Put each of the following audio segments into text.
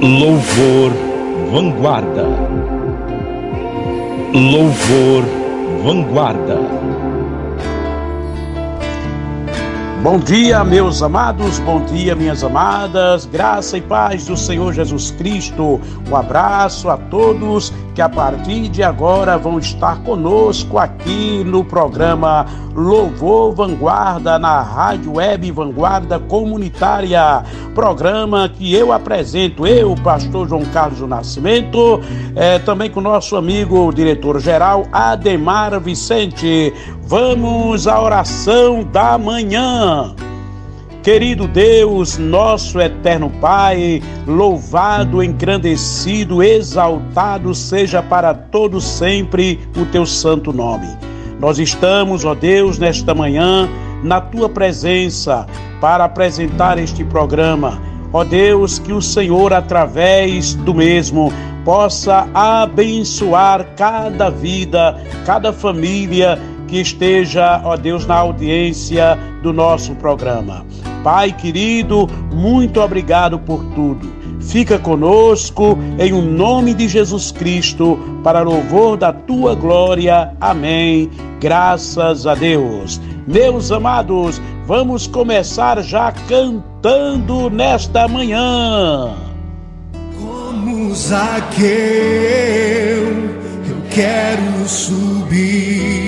Louvor Vanguarda. Louvor Vanguarda. Bom dia, meus amados, bom dia, minhas amadas, graça e paz do Senhor Jesus Cristo. Um abraço a todos que a partir de agora vão estar conosco aqui no programa Louvor Vanguarda na Rádio Web Vanguarda Comunitária. Programa que eu apresento, eu, pastor João Carlos do Nascimento, é, também com nosso amigo diretor-geral Ademar Vicente. Vamos à oração da manhã. Querido Deus, nosso eterno Pai, louvado, engrandecido, exaltado seja para todos sempre o teu santo nome. Nós estamos, ó Deus, nesta manhã, na tua presença para apresentar este programa. Ó Deus, que o Senhor, através do mesmo, possa abençoar cada vida, cada família que esteja, ó Deus, na audiência do nosso programa. Pai querido, muito obrigado por tudo. Fica conosco em o um nome de Jesus Cristo, para louvor da tua glória. Amém. Graças a Deus. Meus amados, vamos começar já cantando nesta manhã. Como Zaqueu, eu quero subir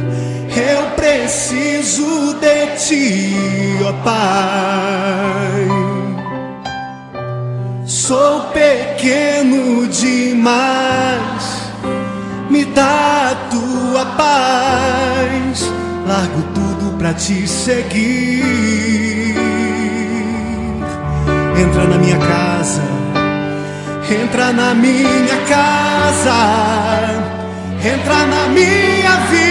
Eu preciso de ti, ó Pai. Sou pequeno demais, me dá a tua paz. Largo tudo pra te seguir. Entra na minha casa, entra na minha casa, entra na minha vida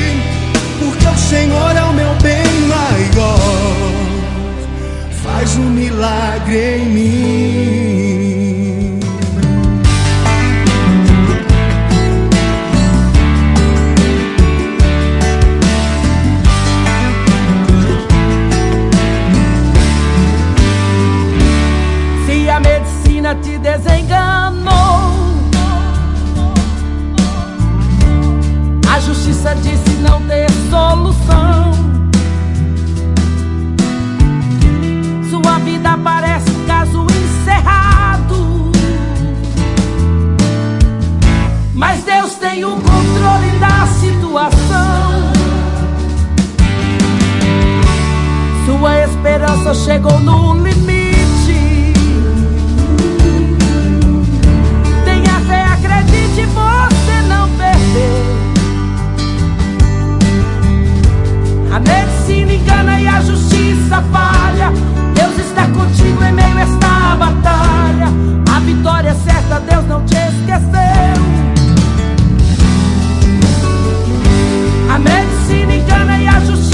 o Senhor é o meu bem maior. Faz um milagre em mim. te desenganou. A justiça ter solução. Sua vida parece um caso encerrado. Mas Deus tem o controle da situação. Sua esperança chegou no limite. você não perder. A medicina engana e a justiça falha. Deus está contigo em meio a esta batalha. A vitória é certa, Deus não te esqueceu. A medicina engana e a justiça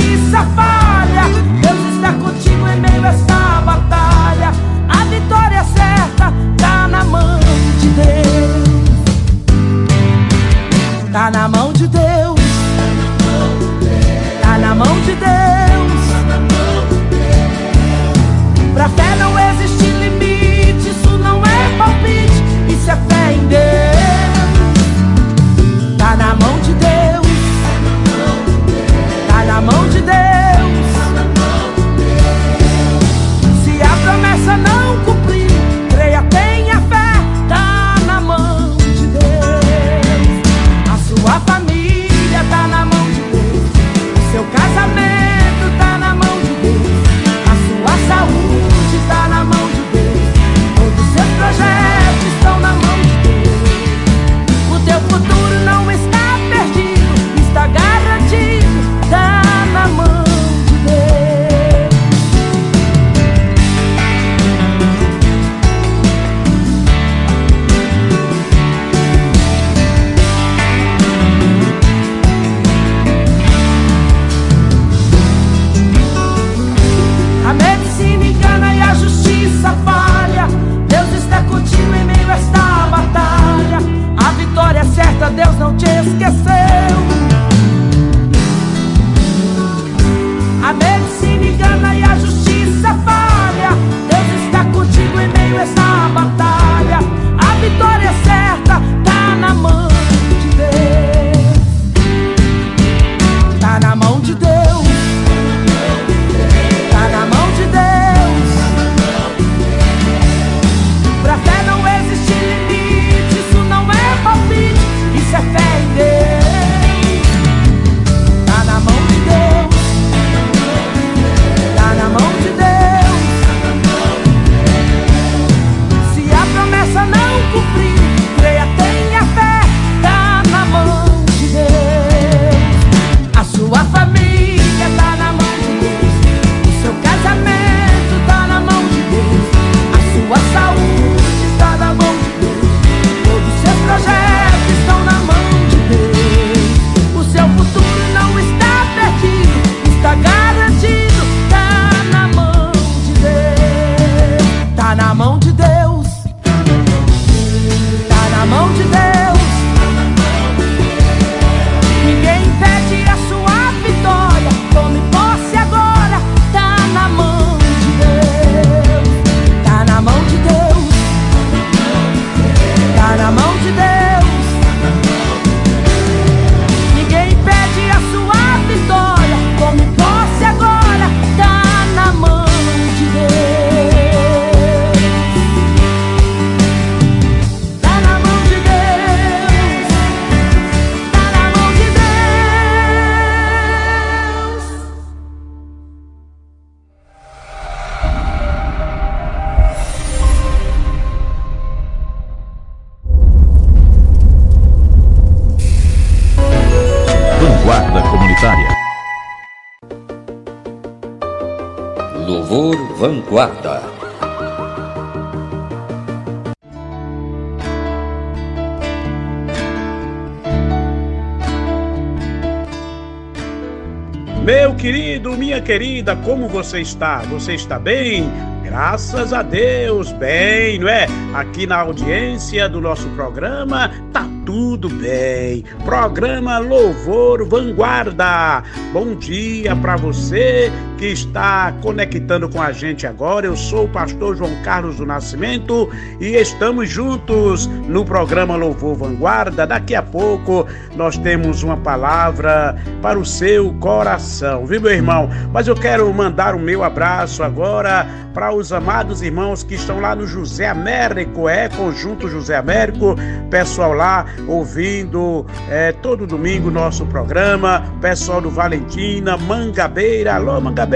Meu querido, minha querida, como você está? Você está bem? Graças a Deus, bem, não é? Aqui na audiência do nosso programa, tá tudo bem. Programa Louvor Vanguarda. Bom dia para você que está conectando com a gente agora. Eu sou o pastor João Carlos do Nascimento e estamos juntos no programa Louvor Vanguarda. Daqui a pouco nós temos uma palavra para o seu coração, viu, meu irmão? Mas eu quero mandar o meu abraço agora para os amados irmãos que estão lá no José Américo, é Conjunto José Américo, pessoal lá ouvindo é, todo domingo nosso programa. Pessoal do Valentina, Mangabeira, alô Mangabeira,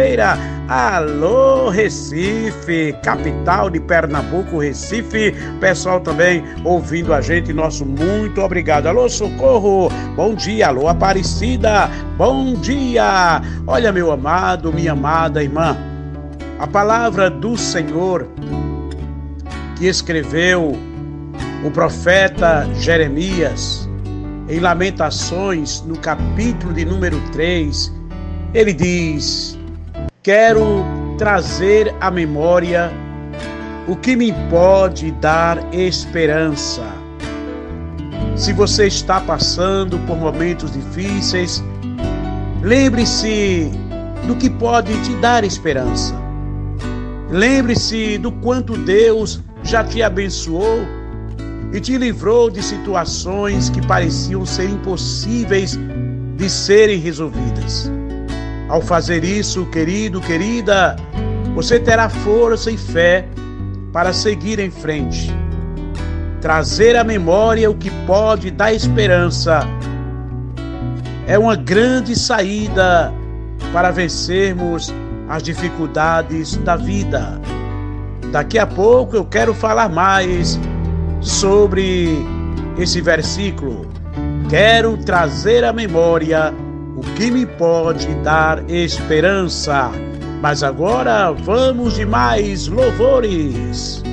alô Recife, capital de Pernambuco, Recife. Pessoal também ouvindo a gente, nosso muito obrigado. Alô Socorro, bom dia. Alô Aparecida, bom dia. Olha, meu amado, minha amada irmã, a palavra do Senhor que escreveu o profeta Jeremias, em Lamentações, no capítulo de número 3, ele diz: Quero trazer à memória o que me pode dar esperança. Se você está passando por momentos difíceis, lembre-se do que pode te dar esperança. Lembre-se do quanto Deus já te abençoou e te livrou de situações que pareciam ser impossíveis de serem resolvidas. Ao fazer isso, querido, querida, você terá força e fé para seguir em frente. Trazer à memória o que pode dar esperança é uma grande saída para vencermos as dificuldades da vida. Daqui a pouco eu quero falar mais sobre esse versículo, quero trazer à memória o que me pode dar esperança. Mas agora vamos de mais louvores.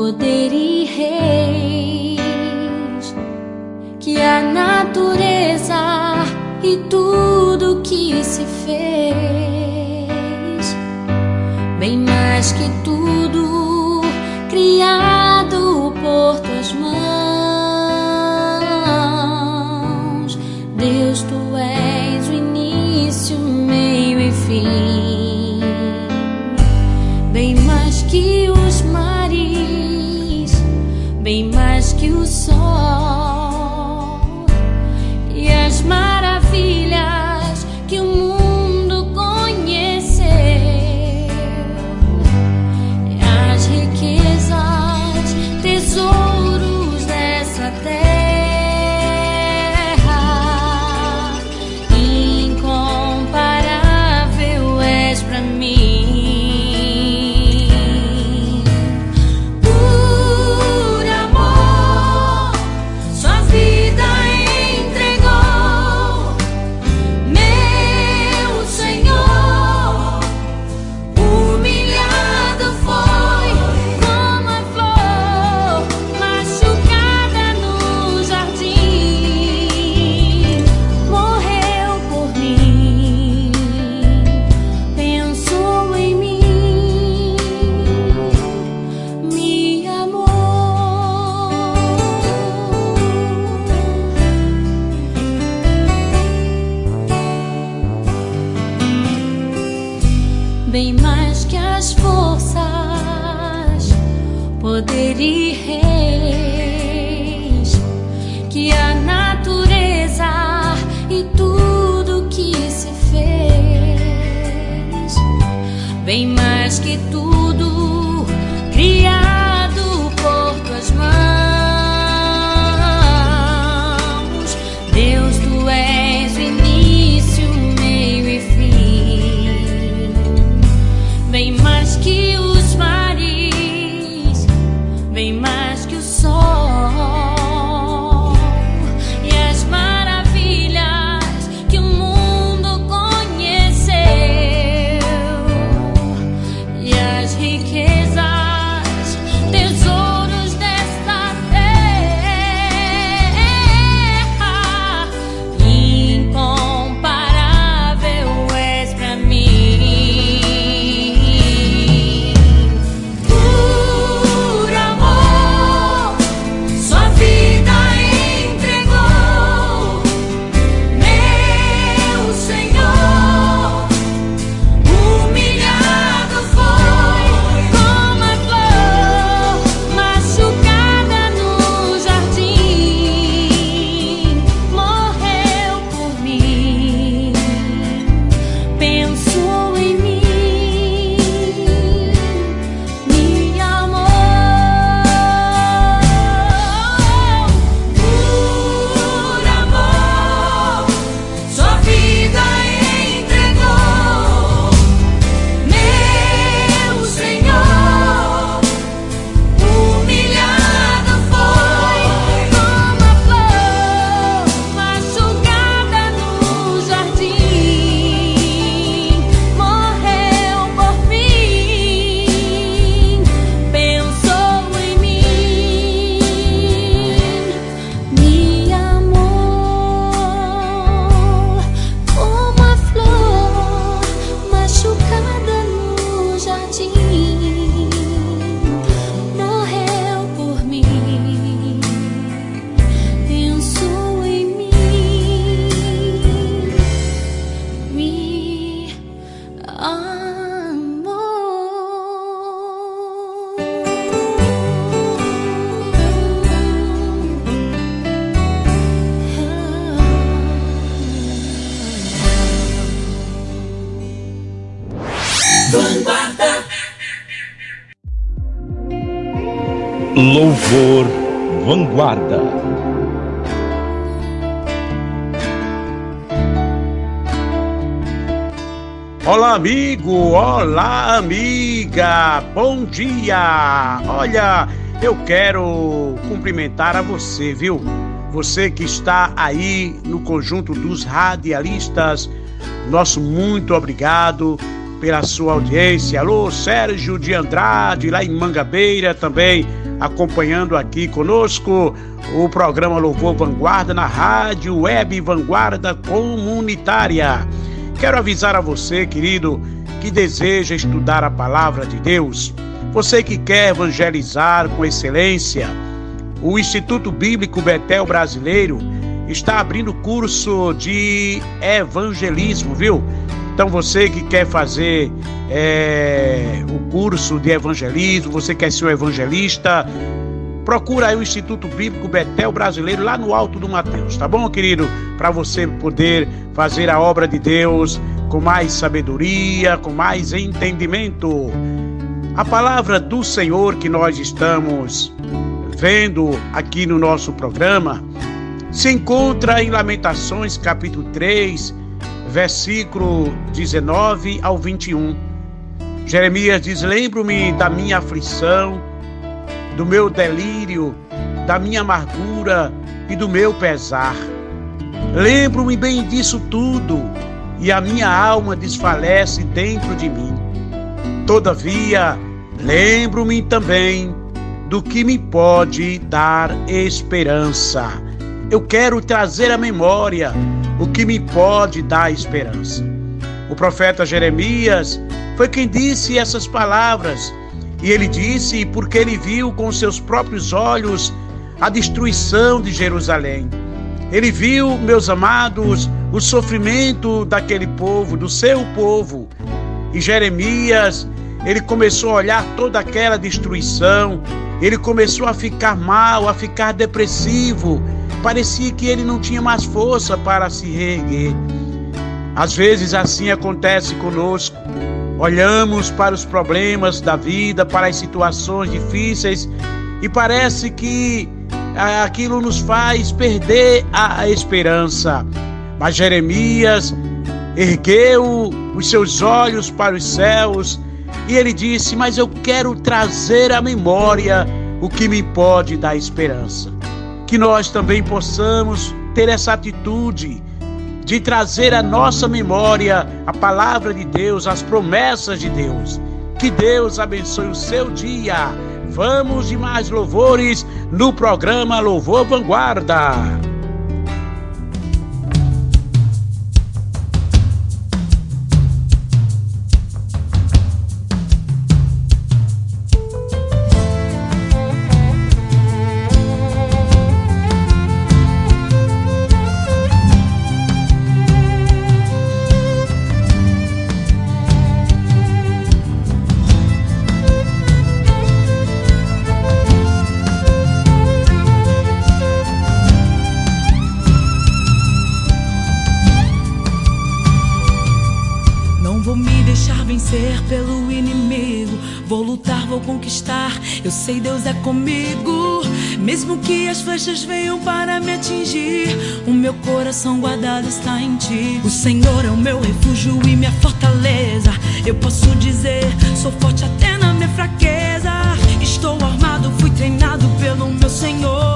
poder e reis que a natureza e tudo que se fez que tu Guarda. Olá, amigo! Olá, amiga! Bom dia! Olha, eu quero cumprimentar a você, viu? Você que está aí no conjunto dos radialistas, nosso muito obrigado pela sua audiência. Alô, Sérgio de Andrade, lá em Mangabeira também acompanhando aqui conosco o programa Louvor Vanguarda na Rádio Web Vanguarda Comunitária. Quero avisar a você, querido, que deseja estudar a palavra de Deus, você que quer evangelizar com excelência, o Instituto Bíblico Betel Brasileiro está abrindo curso de evangelismo, viu? Então você que quer fazer é, o curso de evangelismo, você quer ser um evangelista, procura aí o Instituto Bíblico Betel Brasileiro lá no Alto do Mateus, tá bom, querido? Para você poder fazer a obra de Deus com mais sabedoria, com mais entendimento. A palavra do Senhor que nós estamos vendo aqui no nosso programa se encontra em Lamentações capítulo 3, versículo 19 ao 21. Jeremias diz: Lembro-me da minha aflição, do meu delírio, da minha amargura e do meu pesar. Lembro-me bem disso tudo, e a minha alma desfalece dentro de mim. Todavia, lembro-me também do que me pode dar esperança. Eu quero trazer à memória o que me pode dar esperança. O profeta Jeremias foi quem disse essas palavras, e ele disse porque ele viu com seus próprios olhos a destruição de Jerusalém. Ele viu, meus amados, o sofrimento daquele povo, do seu povo. E Jeremias, ele começou a olhar toda aquela destruição, ele começou a ficar mal, a ficar depressivo, Parecia que ele não tinha mais força para se reerguer. Às vezes assim acontece conosco. Olhamos para os problemas da vida, para as situações difíceis e parece que aquilo nos faz perder a esperança. Mas Jeremias ergueu os seus olhos para os céus e ele disse: Mas eu quero trazer à memória o que me pode dar esperança que nós também possamos ter essa atitude de trazer à nossa memória a palavra de Deus, as promessas de Deus. Que Deus abençoe o seu dia. Vamos de mais louvores no programa Louvor Vanguarda. Sei Deus é comigo, mesmo que as flechas venham para me atingir. O meu coração guardado está em ti. O Senhor é o meu refúgio e minha fortaleza. Eu posso dizer, sou forte até na minha fraqueza. Estou armado, fui treinado pelo meu Senhor.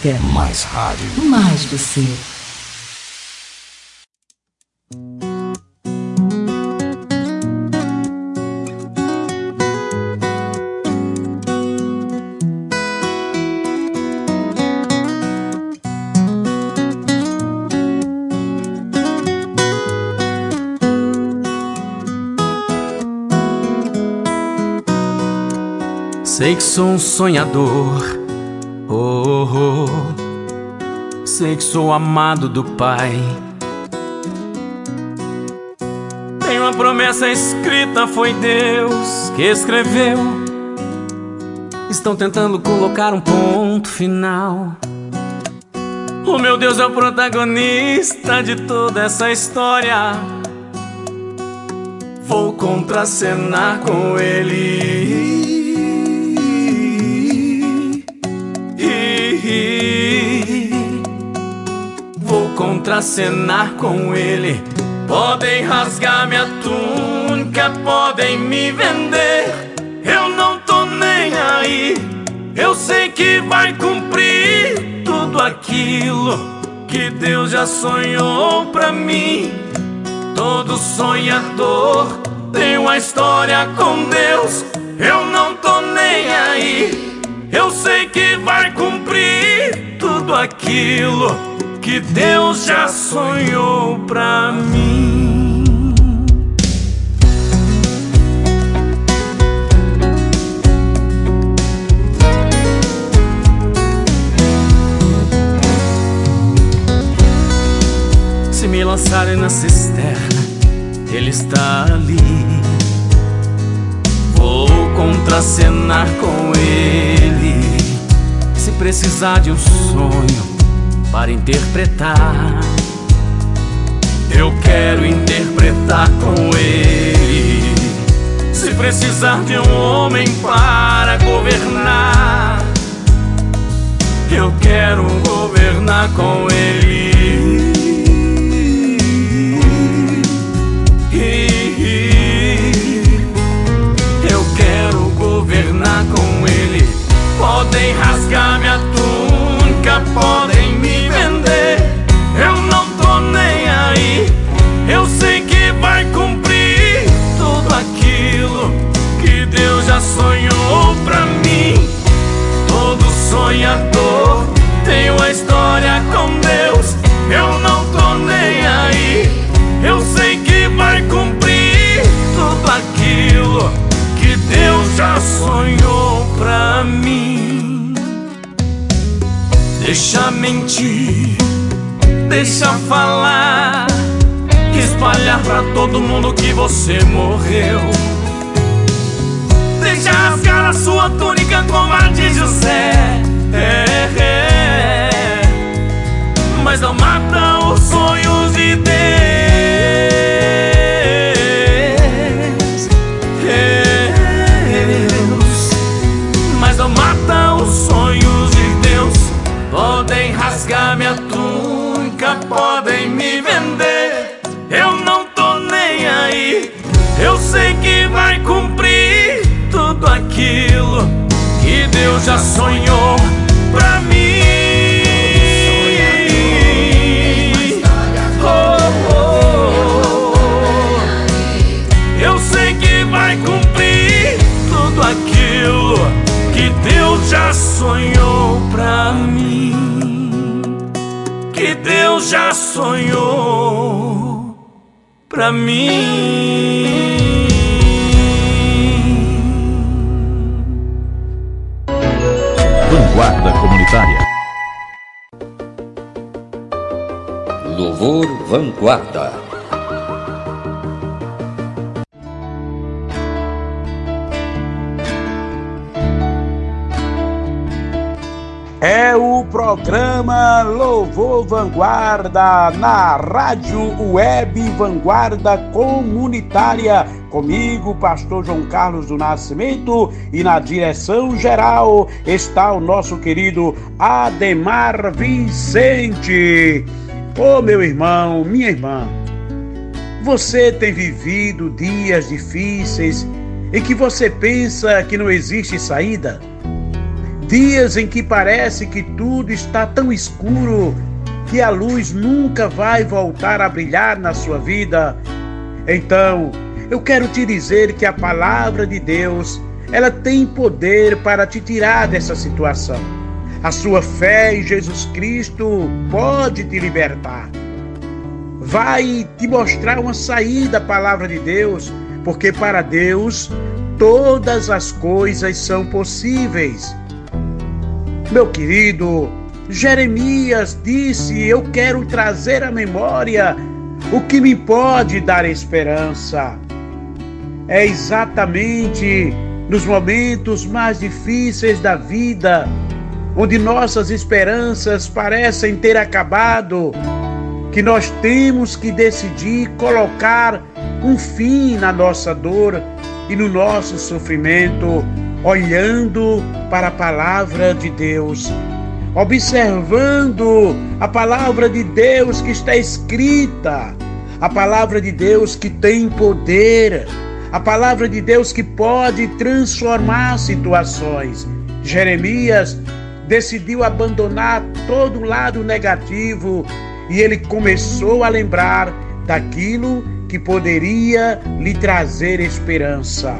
Música. Mais rádio. Mais você. Sei que sou um sonhador, sei que sou amado do Pai. Tem uma promessa escrita, foi Deus que escreveu. Estão tentando colocar um ponto final. O meu Deus é o protagonista de toda essa história. Vou contracenar com ele. Contracenar com ele. Podem rasgar minha túnica, podem me vender. Eu não tô nem aí. Eu sei que vai cumprir tudo aquilo que Deus já sonhou pra mim. Todo sonhador tem uma história com Deus. Eu não tô nem aí. Eu sei que vai cumprir tudo aquilo que Deus já sonhou pra mim. Se me lançarem na cisterna, Ele está ali. Vou contracenar com Ele. Se precisar de um sonho para interpretar, eu quero interpretar com Ele. Se precisar de um homem para governar, eu quero governar com Ele. Louvor Vanguarda. É o programa Louvor Vanguarda na Rádio Web Vanguarda Comunitária. Comigo, pastor João Carlos do Nascimento, e na direção geral está o nosso querido Ademar Vicente. Oh, meu irmão, minha irmã, você tem vivido dias difíceis em que você pensa que não existe saída? Dias em que parece que tudo está tão escuro que a luz nunca vai voltar a brilhar na sua vida. Então, eu quero te dizer que a palavra de Deus, ela tem poder para te tirar dessa situação. A sua fé em Jesus Cristo pode te libertar. Vai te mostrar uma saída a palavra de Deus, porque para Deus todas as coisas são possíveis. Meu querido, Jeremias disse: Eu quero trazer à memória o que me pode dar esperança. É exatamente nos momentos mais difíceis da vida, onde nossas esperanças parecem ter acabado, que nós temos que decidir colocar um fim na nossa dor e no nosso sofrimento, olhando para a palavra de Deus observando a palavra de Deus que está escrita, a palavra de Deus que tem poder, a palavra de Deus que pode transformar situações. Jeremias decidiu abandonar todo o lado negativo e ele começou a lembrar daquilo que poderia lhe trazer esperança.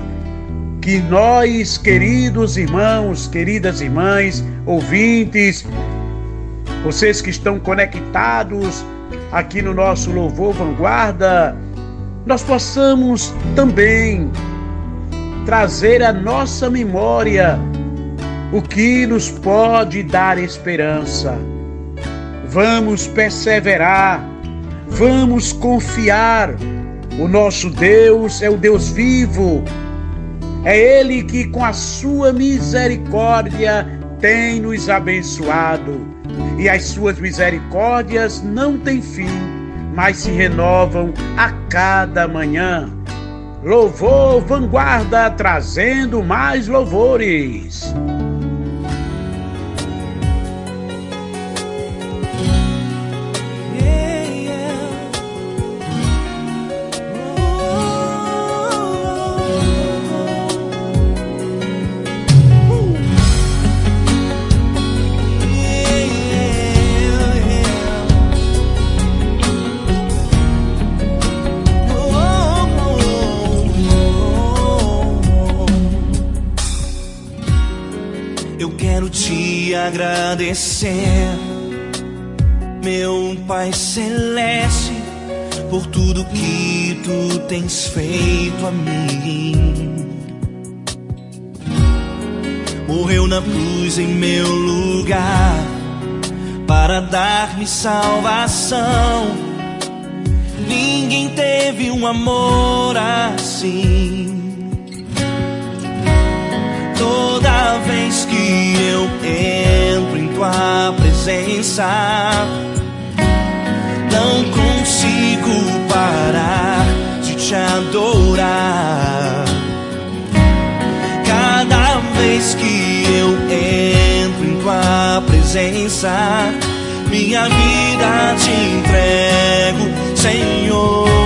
Que nós, queridos irmãos, queridas irmãs, ouvintes, vocês que estão conectados aqui no nosso Louvor Vanguarda, nós possamos também trazer à nossa memória o que nos pode dar esperança. Vamos perseverar, vamos confiar. O nosso Deus é o Deus vivo, é Ele que, com a sua misericórdia, tem nos abençoado. E as suas misericórdias não têm fim, mas se renovam a cada manhã. Louvor Vanguarda trazendo mais louvores. Agradecer, meu Pai Celeste, por tudo que tu tens feito a mim. Morreu na cruz em meu lugar para dar-me salvação. Ninguém teve um amor assim. Toda vez que eu entro tua presença, não consigo parar de te adorar. Cada vez que eu entro em tua presença, minha vida te entrego, Senhor.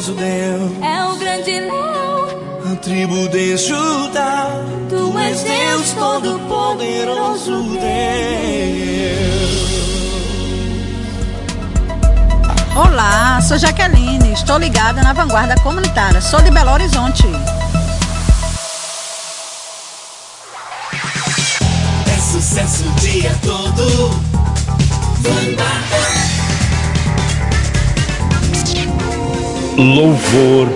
Todo-poderoso Deus. É o grande leão. A tribo de Judá. Tu és Deus, todo-poderoso Deus. Olá, sou Jaqueline, estou ligada na Vanguarda Comunitária, sou de Belo Horizonte. É sucesso o dia todo. Louvor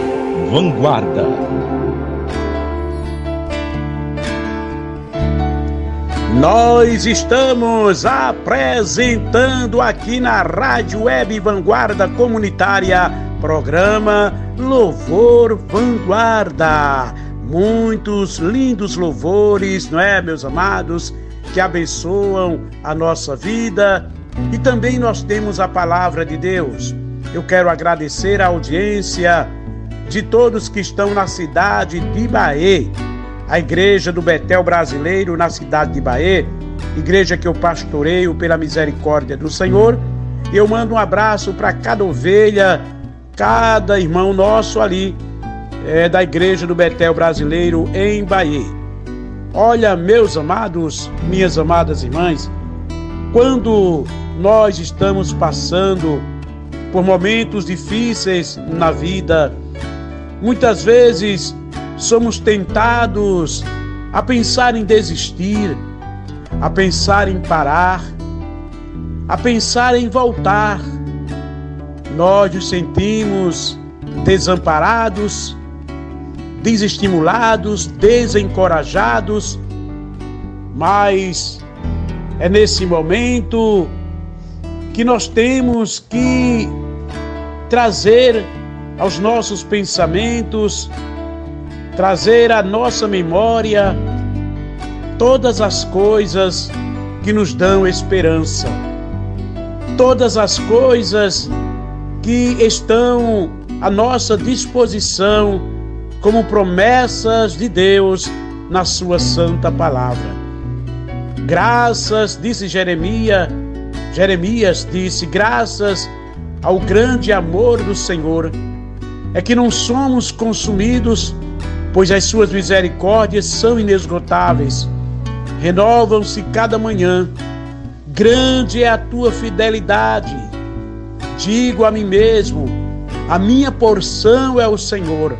Vanguarda. Nós estamos apresentando aqui na Rádio Web Vanguarda Comunitária, programa Louvor Vanguarda. Muitos lindos louvores, não é, meus amados, que abençoam a nossa vida. E também nós temos a palavra de Deus. Eu quero agradecer a audiência de todos que estão na cidade de Bahia a igreja do Betel Brasileiro na cidade de Bahia, igreja que eu pastoreio pela misericórdia do Senhor. Eu mando um abraço para cada ovelha, cada irmão nosso ali é, da igreja do Betel Brasileiro em Bahia. Olha, meus amados, minhas amadas irmãs, quando nós estamos passando por momentos difíceis na vida, muitas vezes somos tentados a pensar em desistir, a pensar em parar, a pensar em voltar. Nós nos sentimos desamparados, desestimulados, desencorajados, mas é nesse momento que nós temos que trazer aos nossos pensamentos trazer à nossa memória todas as coisas que nos dão esperança, todas as coisas que estão à nossa disposição como promessas de Deus na Sua Santa Palavra. Graças, disse Jeremias, Jeremias disse, graças ao grande amor do Senhor, é que não somos consumidos pois as suas misericórdias são inesgotáveis. Renovam-se cada manhã. Grande é a tua fidelidade. Digo a mim mesmo: a minha porção é o Senhor,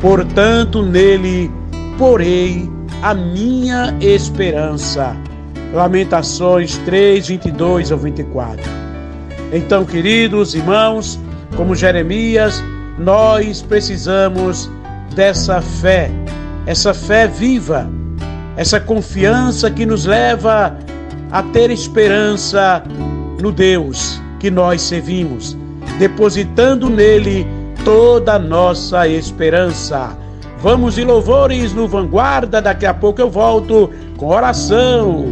portanto nele porei a minha esperança. Lamentações 3, 22 ao 24. Então, queridos irmãos, como Jeremias, nós precisamos dessa fé, essa fé viva, essa confiança que nos leva a ter esperança no Deus que nós servimos, depositando nele toda a nossa esperança. Vamos de louvores no Vanguarda, daqui a pouco eu volto com oração.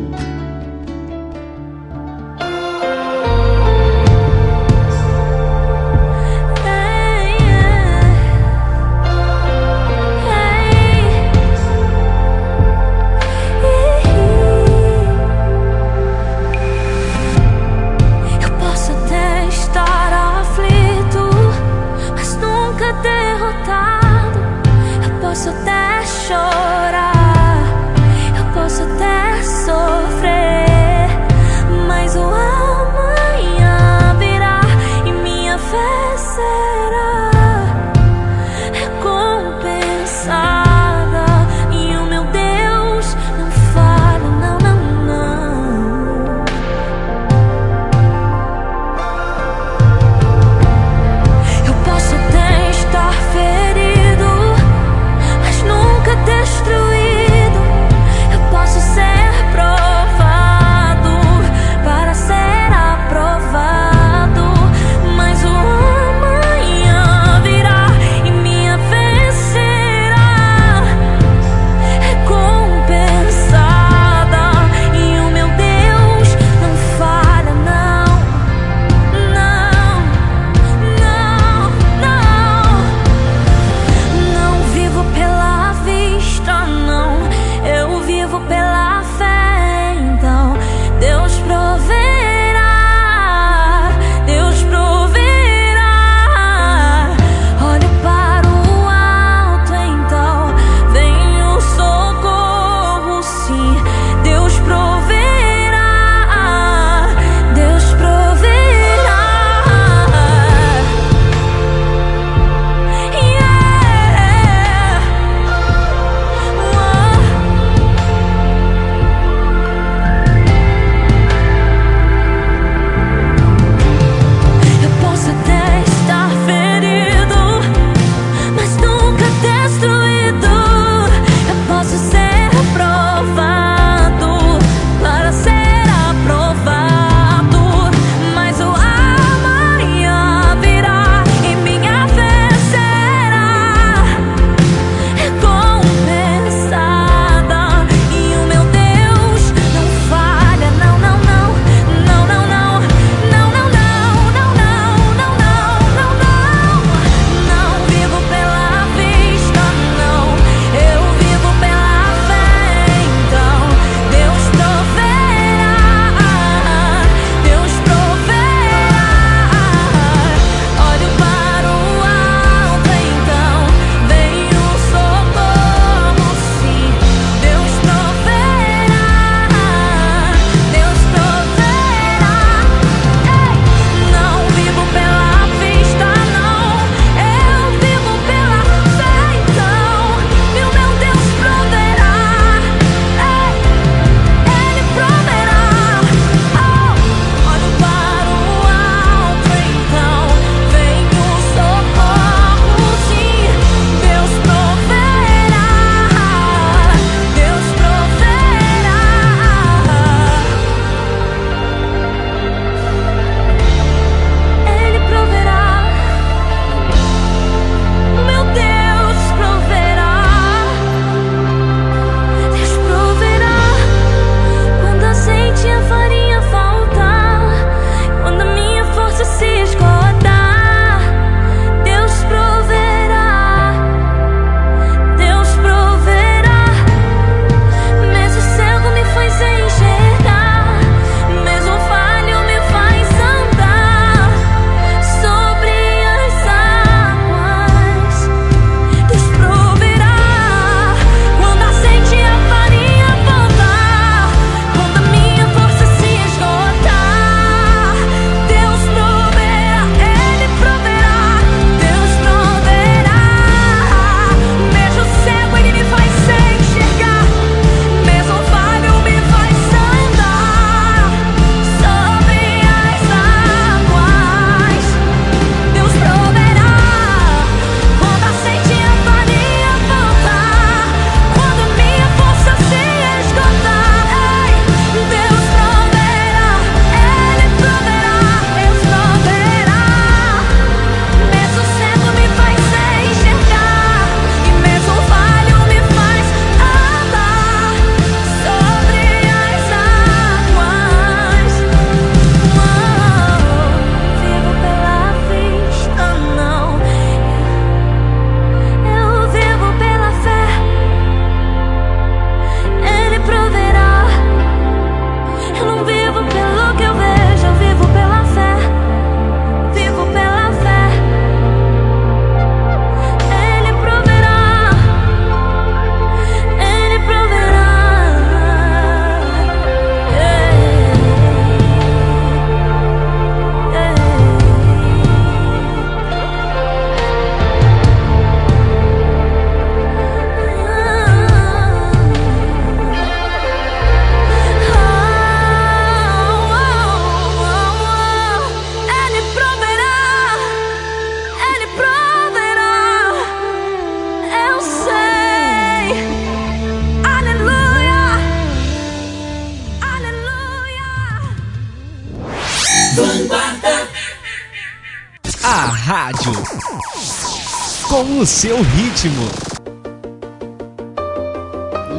Seu ritmo.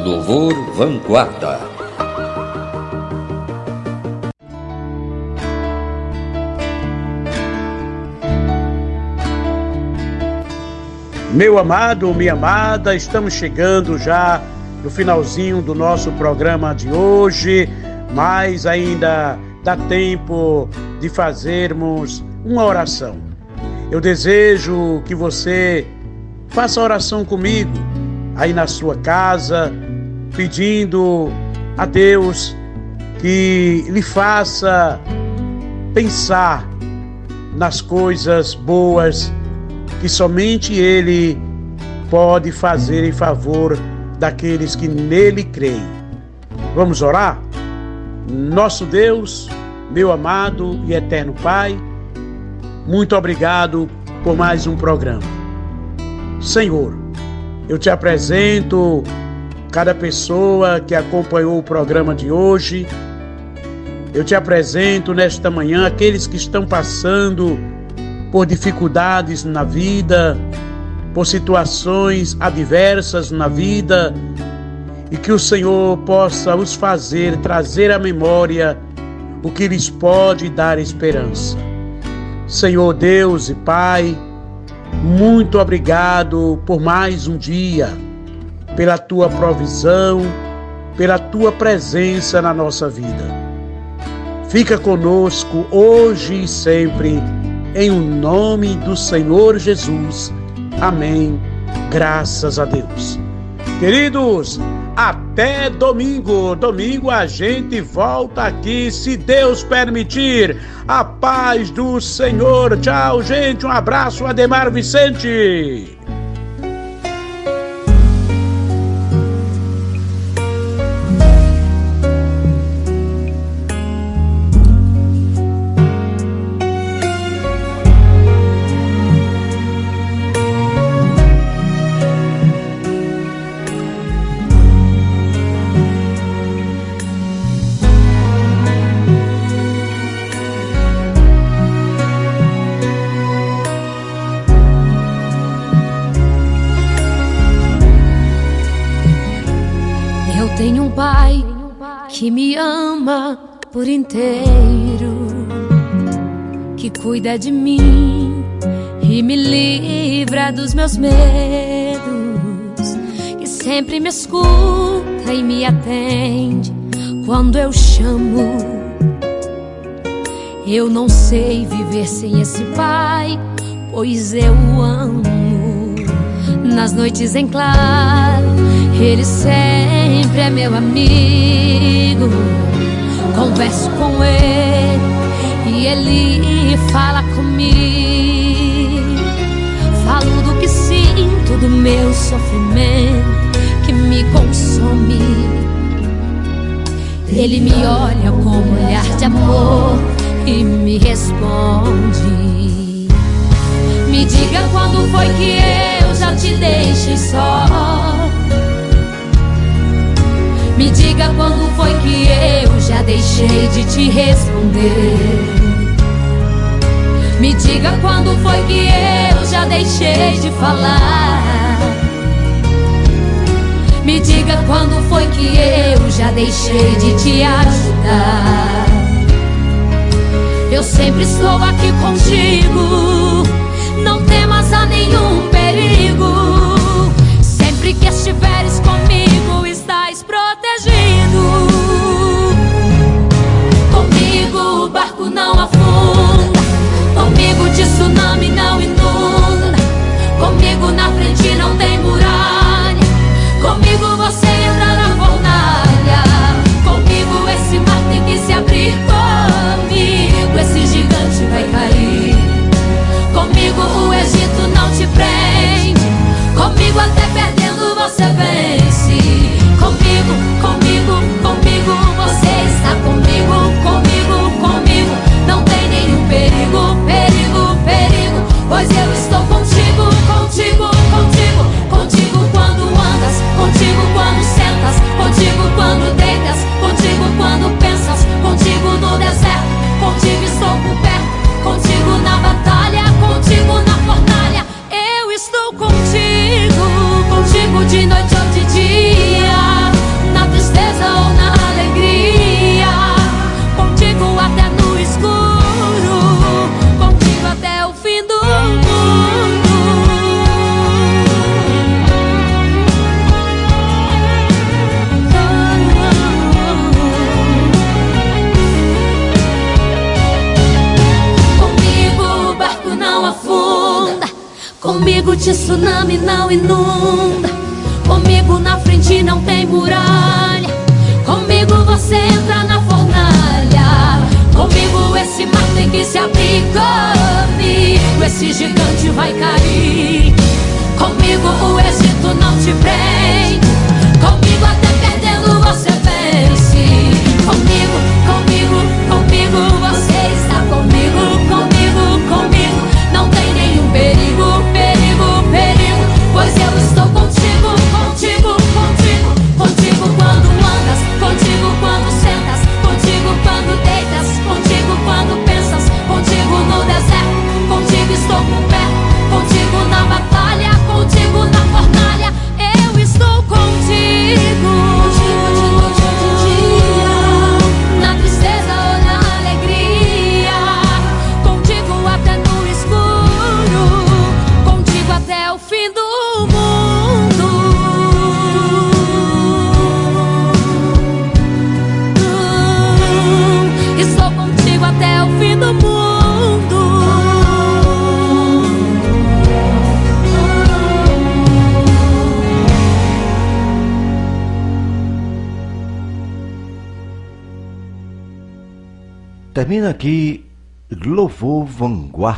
Louvor Vanguarda. Meu amado, minha amada, estamos chegando já no finalzinho do nosso programa de hoje, mas ainda dá tempo de fazermos uma oração. Eu desejo que você faça oração comigo aí na sua casa, pedindo a Deus que lhe faça pensar nas coisas boas que somente Ele pode fazer em favor daqueles que nele creem. Vamos orar? Nosso Deus, meu amado e eterno Pai, muito obrigado por mais um programa. Senhor, eu te apresento cada pessoa que acompanhou o programa de hoje. Eu te apresento nesta manhã aqueles que estão passando por dificuldades na vida, por situações adversas na vida, e que o Senhor possa os fazer trazer à memória o que lhes pode dar esperança. Senhor Deus e Pai, muito obrigado por mais um dia, pela tua provisão, pela tua presença na nossa vida. Fica conosco hoje e sempre em o nome do Senhor Jesus. Amém. Graças a Deus. Queridos, até domingo. Domingo a gente volta aqui, se Deus permitir. A paz do Senhor. Tchau, gente. Um abraço, Ademar Vicente. Por inteiro, que cuida de mim e me livra dos meus medos, que sempre me escuta e me atende quando eu chamo. Eu não sei viver sem esse pai, pois eu amo. Nas noites em claro ele sempre é meu amigo. Converso com ele e ele fala comigo. Falo do que sinto, do meu sofrimento que me consome. Ele me olha com um olhar de amor e me responde. Me diga quando foi que eu já te deixei só. Me diga quando foi que eu já deixei de te responder. Me diga quando foi que eu já deixei de falar. Me diga quando foi que eu já deixei de te ajudar. Eu sempre estou aqui contigo. Não temas a nenhum perigo. Sempre que estiveres não afunda, comigo tsunami não inunda, comigo na frente não tem muralha, comigo você Forte tsunami não inunda. Comigo na frente não tem muralha. Comigo você entra na fornalha. Comigo esse mar tem que se abrir. Comigo esse gigante vai cair. Termina aqui Louvor Vanguarda.